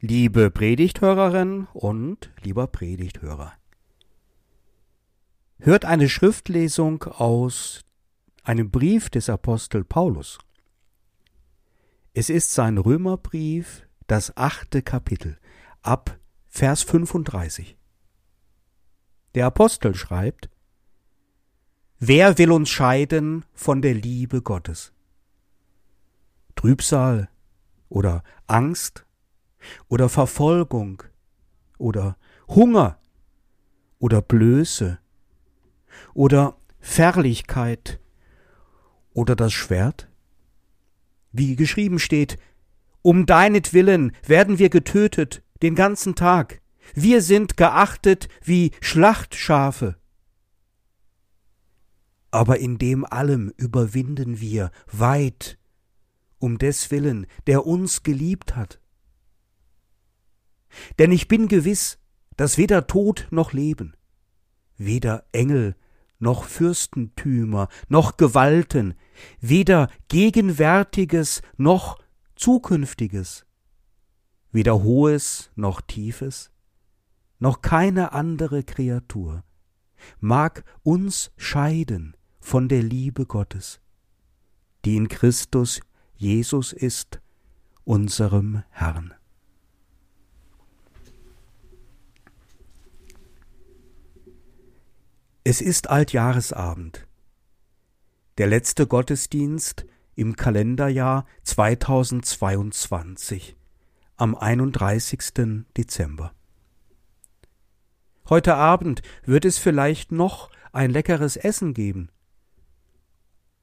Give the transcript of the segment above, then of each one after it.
Liebe Predigthörerin und lieber Predigthörer. Hört eine Schriftlesung aus einem Brief des Apostel Paulus. Es ist sein Römerbrief, das achte Kapitel, ab Vers 35. Der Apostel schreibt, Wer will uns scheiden von der Liebe Gottes? Trübsal oder Angst oder Verfolgung oder Hunger oder Blöße oder Fährlichkeit oder das Schwert? Wie geschrieben steht, um deinetwillen werden wir getötet den ganzen Tag, wir sind geachtet wie Schlachtschafe. Aber in dem allem überwinden wir weit um des Willen, der uns geliebt hat. Denn ich bin gewiss, dass weder Tod noch Leben, weder Engel noch Fürstentümer noch Gewalten, weder Gegenwärtiges noch Zukünftiges, weder Hohes noch Tiefes, noch keine andere Kreatur mag uns scheiden von der Liebe Gottes, die in Christus Jesus ist, unserem Herrn. Es ist Altjahresabend, der letzte Gottesdienst im Kalenderjahr 2022 am 31. Dezember. Heute Abend wird es vielleicht noch ein leckeres Essen geben.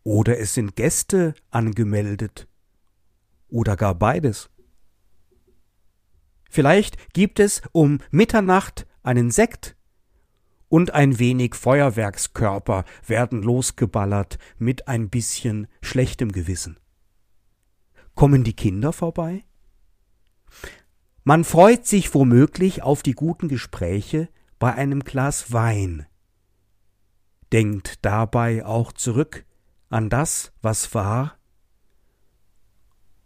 Oder es sind Gäste angemeldet. Oder gar beides. Vielleicht gibt es um Mitternacht einen Sekt und ein wenig Feuerwerkskörper werden losgeballert mit ein bisschen schlechtem Gewissen. Kommen die Kinder vorbei? Man freut sich womöglich auf die guten Gespräche bei einem Glas Wein, denkt dabei auch zurück an das, was war,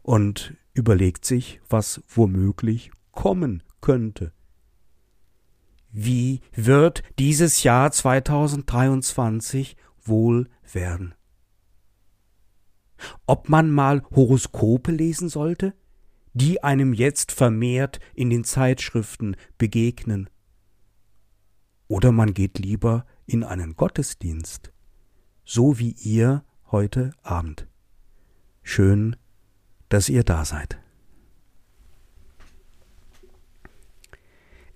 und überlegt sich, was womöglich kommen könnte. Wie wird dieses Jahr 2023 wohl werden? Ob man mal Horoskope lesen sollte, die einem jetzt vermehrt in den Zeitschriften begegnen. Oder man geht lieber in einen Gottesdienst, so wie ihr heute Abend. Schön, dass ihr da seid.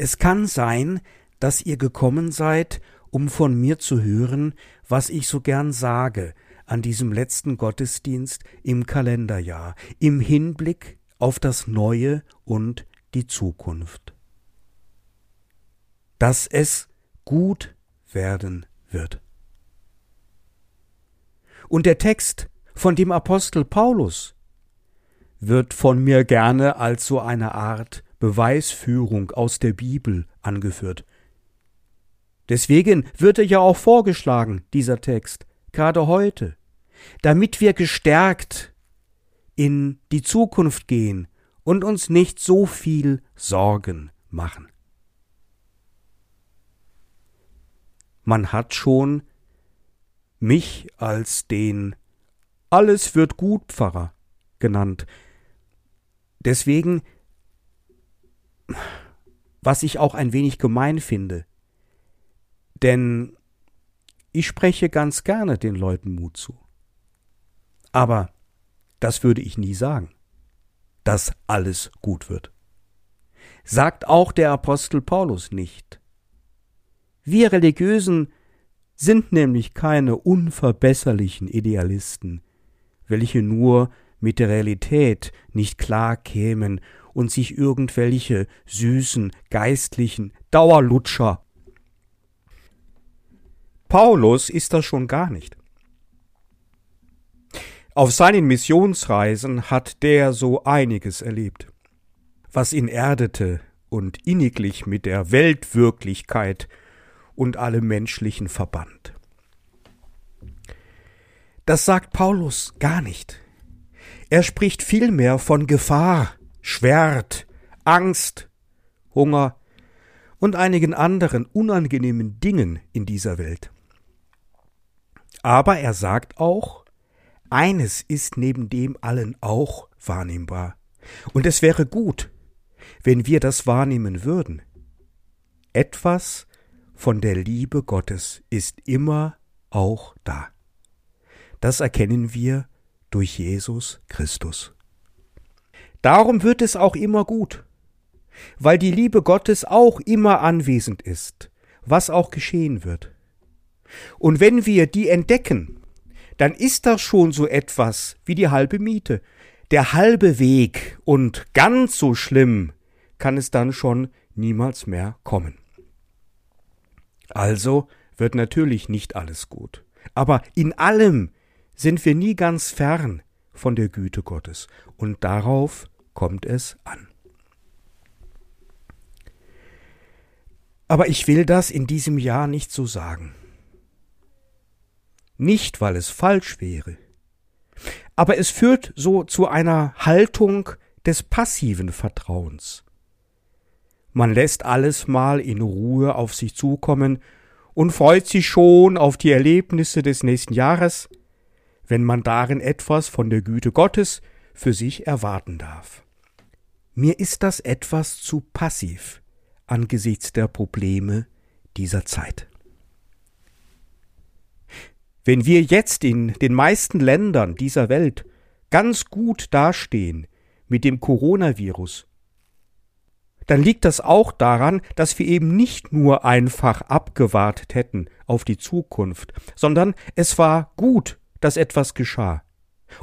Es kann sein, dass ihr gekommen seid, um von mir zu hören, was ich so gern sage an diesem letzten Gottesdienst im Kalenderjahr, im Hinblick auf das Neue und die Zukunft. Dass es gut werden wird. Und der Text von dem Apostel Paulus wird von mir gerne als so eine Art Beweisführung aus der Bibel angeführt. Deswegen wird er ja auch vorgeschlagen, dieser Text, gerade heute, damit wir gestärkt in die Zukunft gehen und uns nicht so viel Sorgen machen. Man hat schon mich als den Alles wird gut Pfarrer genannt. Deswegen was ich auch ein wenig gemein finde. Denn ich spreche ganz gerne den Leuten Mut zu. Aber das würde ich nie sagen, dass alles gut wird. Sagt auch der Apostel Paulus nicht. Wir Religiösen sind nämlich keine unverbesserlichen Idealisten, welche nur mit der Realität nicht klar kämen und sich irgendwelche süßen, geistlichen Dauerlutscher. Paulus ist das schon gar nicht. Auf seinen Missionsreisen hat der so einiges erlebt, was ihn erdete und inniglich mit der Weltwirklichkeit und allem menschlichen verband. Das sagt Paulus gar nicht. Er spricht vielmehr von Gefahr, Schwert, Angst, Hunger und einigen anderen unangenehmen Dingen in dieser Welt. Aber er sagt auch, eines ist neben dem allen auch wahrnehmbar. Und es wäre gut, wenn wir das wahrnehmen würden. Etwas von der Liebe Gottes ist immer auch da. Das erkennen wir durch Jesus Christus. Darum wird es auch immer gut, weil die Liebe Gottes auch immer anwesend ist, was auch geschehen wird. Und wenn wir die entdecken, dann ist das schon so etwas wie die halbe Miete, der halbe Weg, und ganz so schlimm kann es dann schon niemals mehr kommen. Also wird natürlich nicht alles gut, aber in allem sind wir nie ganz fern von der Güte Gottes, und darauf kommt es an. Aber ich will das in diesem Jahr nicht so sagen. Nicht, weil es falsch wäre, aber es führt so zu einer Haltung des passiven Vertrauens. Man lässt alles mal in Ruhe auf sich zukommen und freut sich schon auf die Erlebnisse des nächsten Jahres, wenn man darin etwas von der Güte Gottes für sich erwarten darf. Mir ist das etwas zu passiv angesichts der Probleme dieser Zeit. Wenn wir jetzt in den meisten Ländern dieser Welt ganz gut dastehen mit dem Coronavirus, dann liegt das auch daran, dass wir eben nicht nur einfach abgewartet hätten auf die Zukunft, sondern es war gut, dass etwas geschah.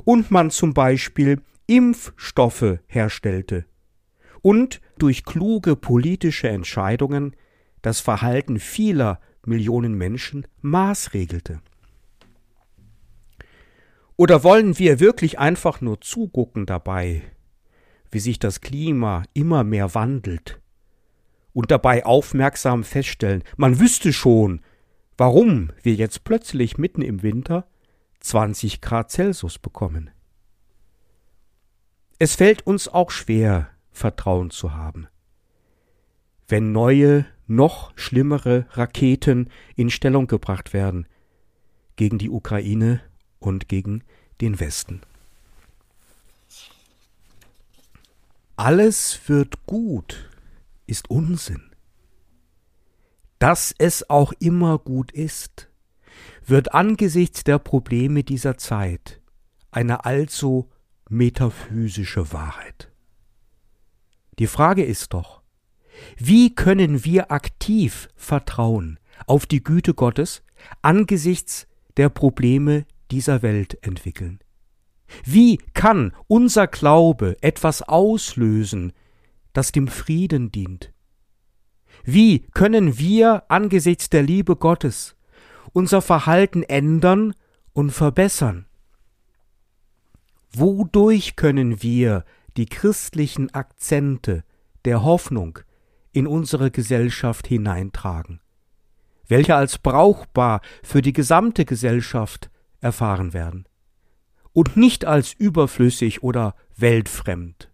Und man zum Beispiel Impfstoffe herstellte und durch kluge politische Entscheidungen das Verhalten vieler Millionen Menschen maßregelte. Oder wollen wir wirklich einfach nur zugucken dabei, wie sich das Klima immer mehr wandelt und dabei aufmerksam feststellen, man wüsste schon, warum wir jetzt plötzlich mitten im Winter 20 Grad Celsius bekommen. Es fällt uns auch schwer, Vertrauen zu haben. Wenn neue, noch schlimmere Raketen in Stellung gebracht werden gegen die Ukraine und gegen den Westen. Alles wird gut ist Unsinn. Dass es auch immer gut ist, wird angesichts der Probleme dieser Zeit eine allzu metaphysische Wahrheit. Die Frage ist doch, wie können wir aktiv vertrauen auf die Güte Gottes angesichts der Probleme dieser Welt entwickeln? Wie kann unser Glaube etwas auslösen, das dem Frieden dient? Wie können wir angesichts der Liebe Gottes unser Verhalten ändern und verbessern? Wodurch können wir die christlichen Akzente der Hoffnung in unsere Gesellschaft hineintragen, welche als brauchbar für die gesamte Gesellschaft erfahren werden und nicht als überflüssig oder weltfremd.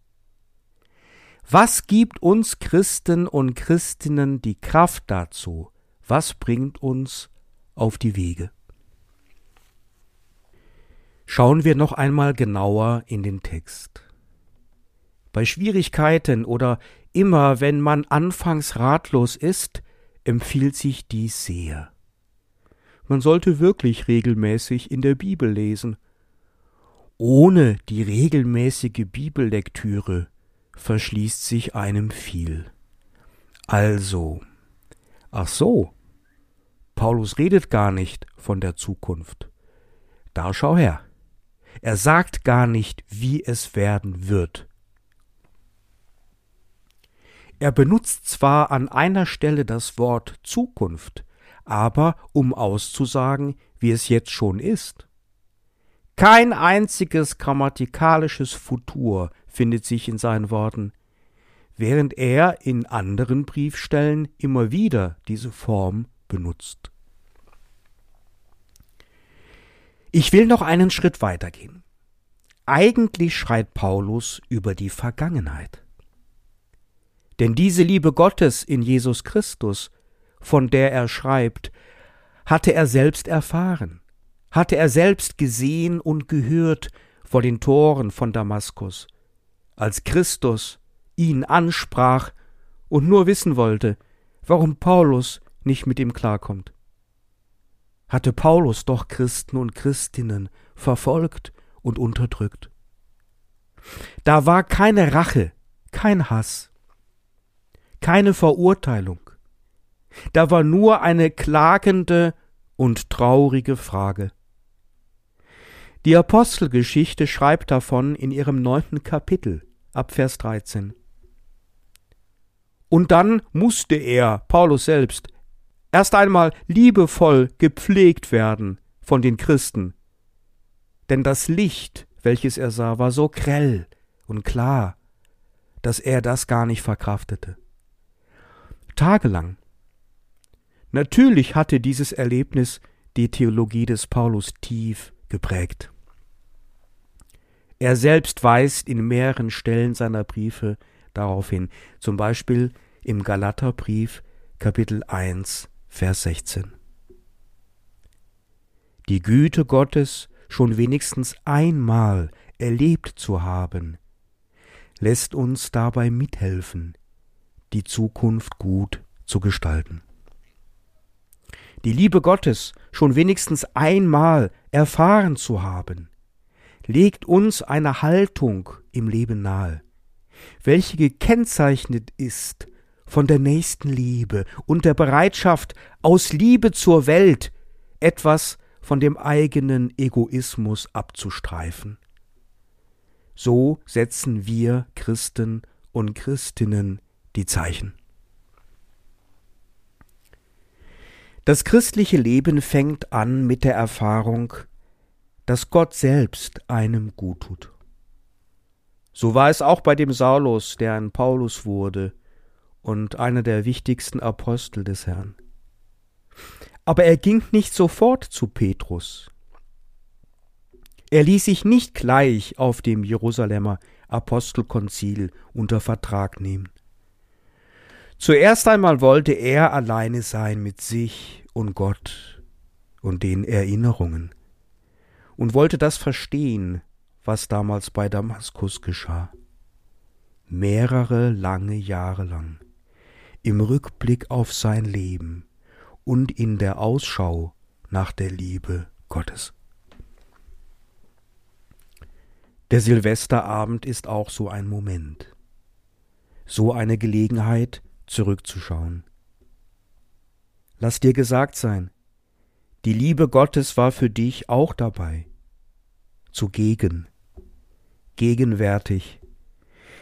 Was gibt uns Christen und Christinnen die Kraft dazu? Was bringt uns auf die Wege? Schauen wir noch einmal genauer in den Text. Bei Schwierigkeiten oder immer wenn man anfangs ratlos ist, empfiehlt sich dies sehr. Man sollte wirklich regelmäßig in der Bibel lesen ohne die regelmäßige Bibellektüre verschließt sich einem viel. Also, ach so, Paulus redet gar nicht von der Zukunft. Da schau her. Er sagt gar nicht, wie es werden wird. Er benutzt zwar an einer Stelle das Wort Zukunft, aber um auszusagen, wie es jetzt schon ist. Kein einziges grammatikalisches Futur findet sich in seinen Worten, während er in anderen Briefstellen immer wieder diese Form benutzt. Ich will noch einen Schritt weitergehen. Eigentlich schreit Paulus über die Vergangenheit. Denn diese Liebe Gottes in Jesus Christus, von der er schreibt, hatte er selbst erfahren, hatte er selbst gesehen und gehört vor den Toren von Damaskus, als Christus ihn ansprach und nur wissen wollte, warum Paulus nicht mit ihm klarkommt. Hatte Paulus doch Christen und Christinnen verfolgt und unterdrückt. Da war keine Rache, kein Hass, keine Verurteilung. Da war nur eine klagende und traurige Frage. Die Apostelgeschichte schreibt davon in ihrem neunten Kapitel ab Vers 13. Und dann musste er, Paulus selbst, erst einmal liebevoll gepflegt werden von den Christen. Denn das Licht, welches er sah, war so grell und klar, dass er das gar nicht verkraftete. Tagelang. Natürlich hatte dieses Erlebnis die Theologie des Paulus tief geprägt. Er selbst weist in mehreren Stellen seiner Briefe darauf hin, zum Beispiel im Galaterbrief Kapitel 1 Vers 16. Die Güte Gottes schon wenigstens einmal erlebt zu haben, lässt uns dabei mithelfen, die Zukunft gut zu gestalten. Die Liebe Gottes schon wenigstens einmal erfahren zu haben, legt uns eine Haltung im Leben nahe, welche gekennzeichnet ist von der nächsten Liebe und der Bereitschaft, aus Liebe zur Welt etwas von dem eigenen Egoismus abzustreifen. So setzen wir Christen und Christinnen die Zeichen. Das christliche Leben fängt an mit der Erfahrung, dass Gott selbst einem gut tut. So war es auch bei dem Saulus, der ein Paulus wurde, und einer der wichtigsten Apostel des Herrn. Aber er ging nicht sofort zu Petrus. Er ließ sich nicht gleich auf dem Jerusalemer Apostelkonzil unter Vertrag nehmen. Zuerst einmal wollte er alleine sein mit sich und Gott und den Erinnerungen und wollte das verstehen, was damals bei Damaskus geschah. Mehrere lange Jahre lang im Rückblick auf sein Leben und in der Ausschau nach der Liebe Gottes. Der Silvesterabend ist auch so ein Moment, so eine Gelegenheit, zurückzuschauen. Lass dir gesagt sein, die Liebe Gottes war für dich auch dabei, zugegen, gegenwärtig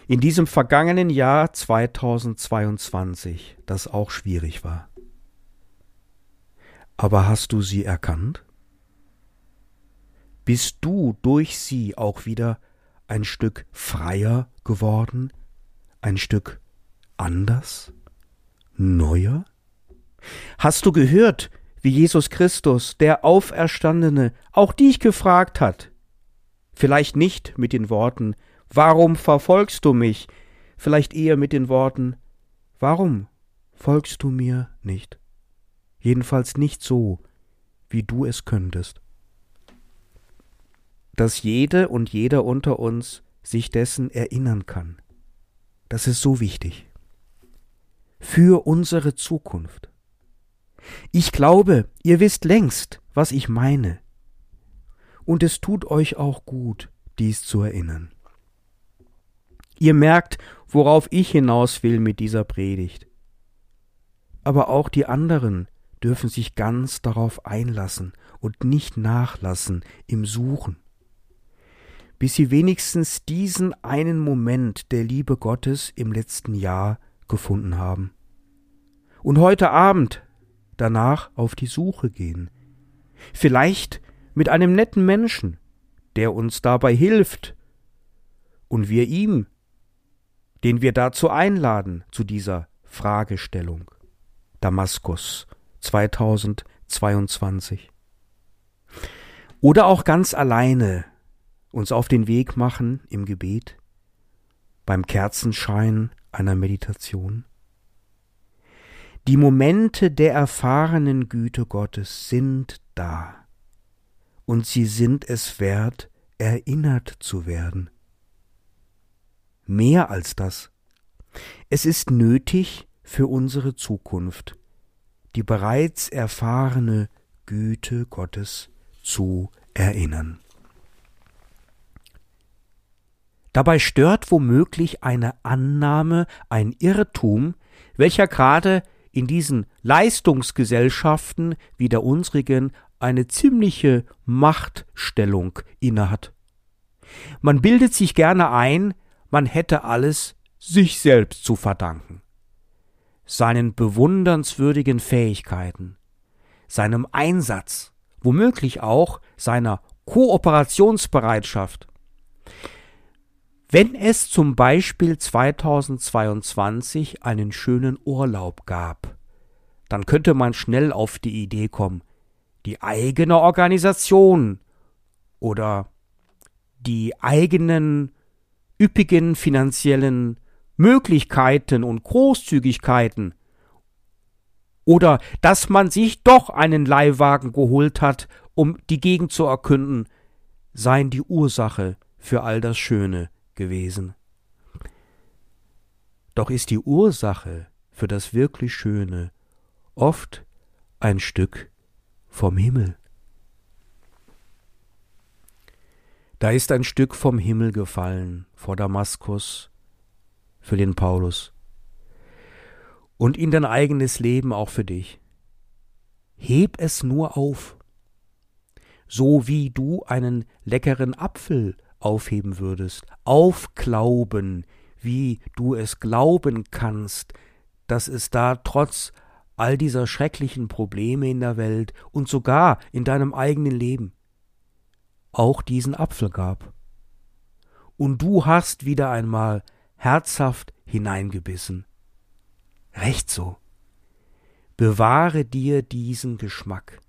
in diesem vergangenen Jahr 2022, das auch schwierig war. Aber hast du sie erkannt? Bist du durch sie auch wieder ein Stück freier geworden, ein Stück anders, neuer? Hast du gehört, wie Jesus Christus, der Auferstandene, auch dich gefragt hat? Vielleicht nicht mit den Worten, Warum verfolgst du mich? Vielleicht eher mit den Worten Warum folgst du mir nicht? Jedenfalls nicht so, wie du es könntest. Dass jede und jeder unter uns sich dessen erinnern kann. Das ist so wichtig. Für unsere Zukunft. Ich glaube, ihr wisst längst, was ich meine. Und es tut euch auch gut, dies zu erinnern. Ihr merkt, worauf ich hinaus will mit dieser Predigt. Aber auch die anderen dürfen sich ganz darauf einlassen und nicht nachlassen im Suchen, bis sie wenigstens diesen einen Moment der Liebe Gottes im letzten Jahr gefunden haben. Und heute Abend danach auf die Suche gehen. Vielleicht mit einem netten Menschen, der uns dabei hilft und wir ihm den wir dazu einladen, zu dieser Fragestellung. Damaskus 2022. Oder auch ganz alleine uns auf den Weg machen im Gebet, beim Kerzenschein einer Meditation? Die Momente der erfahrenen Güte Gottes sind da, und sie sind es wert, erinnert zu werden. Mehr als das. Es ist nötig für unsere Zukunft, die bereits erfahrene Güte Gottes zu erinnern. Dabei stört womöglich eine Annahme, ein Irrtum, welcher gerade in diesen Leistungsgesellschaften wie der unsrigen eine ziemliche Machtstellung innehat. Man bildet sich gerne ein, man hätte alles sich selbst zu verdanken, seinen bewundernswürdigen Fähigkeiten, seinem Einsatz, womöglich auch seiner Kooperationsbereitschaft. Wenn es zum Beispiel 2022 einen schönen Urlaub gab, dann könnte man schnell auf die Idee kommen, die eigene Organisation oder die eigenen üppigen finanziellen Möglichkeiten und Großzügigkeiten oder dass man sich doch einen Leihwagen geholt hat, um die Gegend zu erkünden, seien die Ursache für all das Schöne gewesen. Doch ist die Ursache für das wirklich Schöne oft ein Stück vom Himmel. Da ist ein Stück vom Himmel gefallen vor Damaskus für den Paulus und in dein eigenes Leben auch für dich. Heb es nur auf, so wie du einen leckeren Apfel aufheben würdest, aufglauben, wie du es glauben kannst, dass es da trotz all dieser schrecklichen Probleme in der Welt und sogar in deinem eigenen Leben auch diesen Apfel gab. Und du hast wieder einmal herzhaft hineingebissen. Recht so. Bewahre dir diesen Geschmack.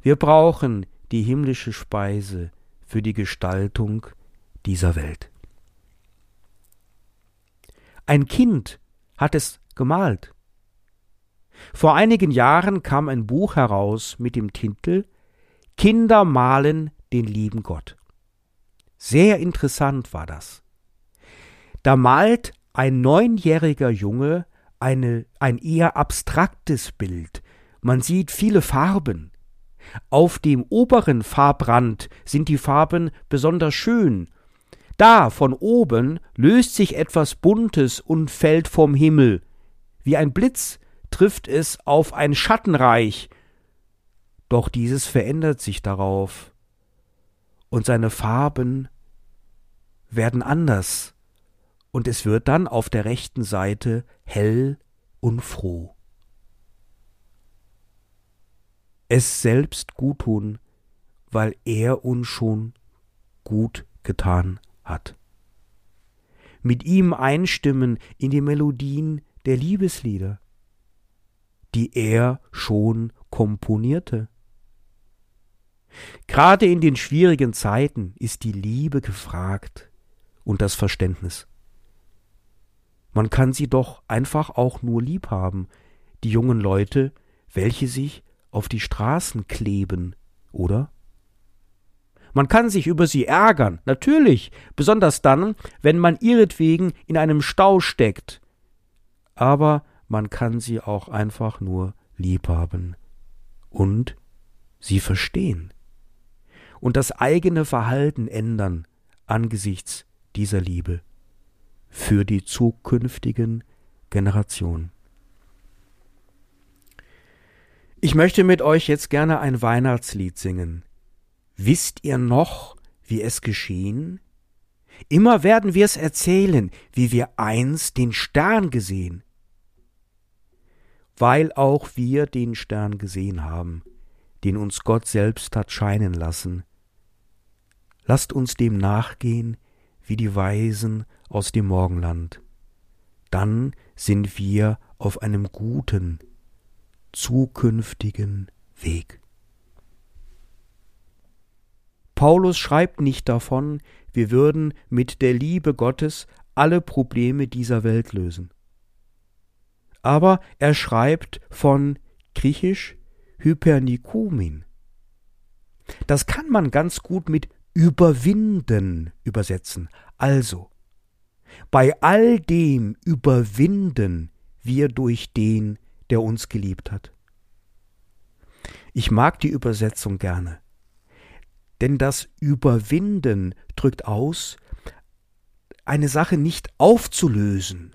Wir brauchen die himmlische Speise für die Gestaltung dieser Welt. Ein Kind hat es gemalt. Vor einigen Jahren kam ein Buch heraus mit dem Titel Kinder malen den lieben Gott. Sehr interessant war das. Da malt ein neunjähriger Junge eine, ein eher abstraktes Bild. Man sieht viele Farben. Auf dem oberen Farbrand sind die Farben besonders schön. Da von oben löst sich etwas Buntes und fällt vom Himmel. Wie ein Blitz trifft es auf ein Schattenreich. Doch dieses verändert sich darauf und seine Farben werden anders, und es wird dann auf der rechten Seite hell und froh. Es selbst gut tun, weil er uns schon gut getan hat. Mit ihm einstimmen in die Melodien der Liebeslieder, die er schon komponierte. Gerade in den schwierigen Zeiten ist die Liebe gefragt und das Verständnis. Man kann sie doch einfach auch nur lieb haben, die jungen Leute, welche sich auf die Straßen kleben, oder? Man kann sich über sie ärgern, natürlich, besonders dann, wenn man ihretwegen in einem Stau steckt. Aber man kann sie auch einfach nur lieb haben und sie verstehen und das eigene Verhalten ändern angesichts dieser Liebe für die zukünftigen Generationen. Ich möchte mit euch jetzt gerne ein Weihnachtslied singen. Wisst ihr noch, wie es geschehen? Immer werden wir es erzählen, wie wir einst den Stern gesehen. Weil auch wir den Stern gesehen haben, den uns Gott selbst hat scheinen lassen. Lasst uns dem nachgehen wie die Weisen aus dem Morgenland. Dann sind wir auf einem guten, zukünftigen Weg. Paulus schreibt nicht davon, wir würden mit der Liebe Gottes alle Probleme dieser Welt lösen. Aber er schreibt von griechisch Hypernikumin. Das kann man ganz gut mit überwinden übersetzen. Also, bei all dem überwinden wir durch den, der uns geliebt hat. Ich mag die Übersetzung gerne, denn das Überwinden drückt aus, eine Sache nicht aufzulösen,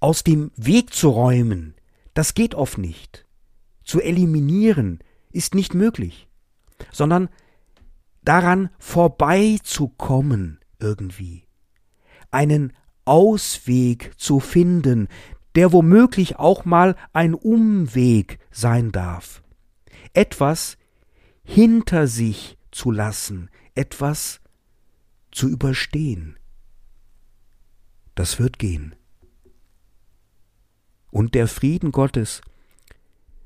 aus dem Weg zu räumen, das geht oft nicht. Zu eliminieren ist nicht möglich, sondern daran vorbeizukommen irgendwie, einen Ausweg zu finden, der womöglich auch mal ein Umweg sein darf. Etwas hinter sich zu lassen, etwas zu überstehen. Das wird gehen. Und der Frieden Gottes,